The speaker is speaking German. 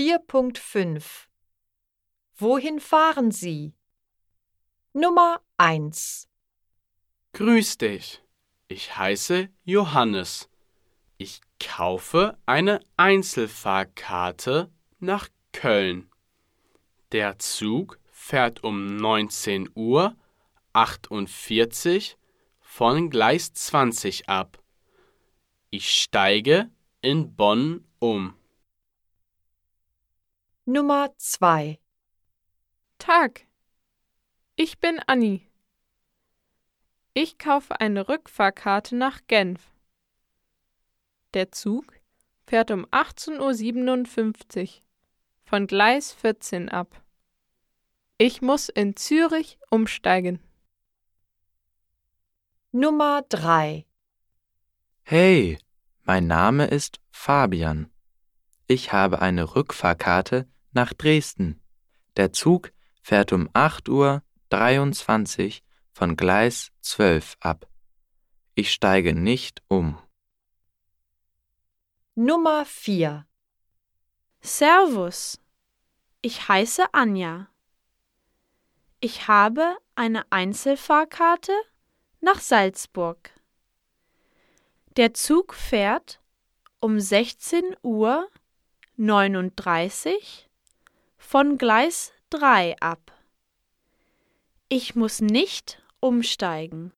4.5 Wohin fahren Sie? Nummer 1 Grüß dich. Ich heiße Johannes. Ich kaufe eine Einzelfahrkarte nach Köln. Der Zug fährt um 19 Uhr 48 von Gleis 20 ab. Ich steige in Bonn um. Nummer 2 Tag. Ich bin Anni. Ich kaufe eine Rückfahrkarte nach Genf. Der Zug fährt um 18.57 Uhr von Gleis 14 ab. Ich muss in Zürich umsteigen. Nummer 3 Hey, mein Name ist Fabian. Ich habe eine Rückfahrkarte nach Dresden. Der Zug fährt um 8.23 Uhr von Gleis 12 ab. Ich steige nicht um. Nummer 4 Servus. Ich heiße Anja. Ich habe eine Einzelfahrkarte nach Salzburg. Der Zug fährt um 16 Uhr 39 von Gleis 3 ab. Ich muss nicht umsteigen.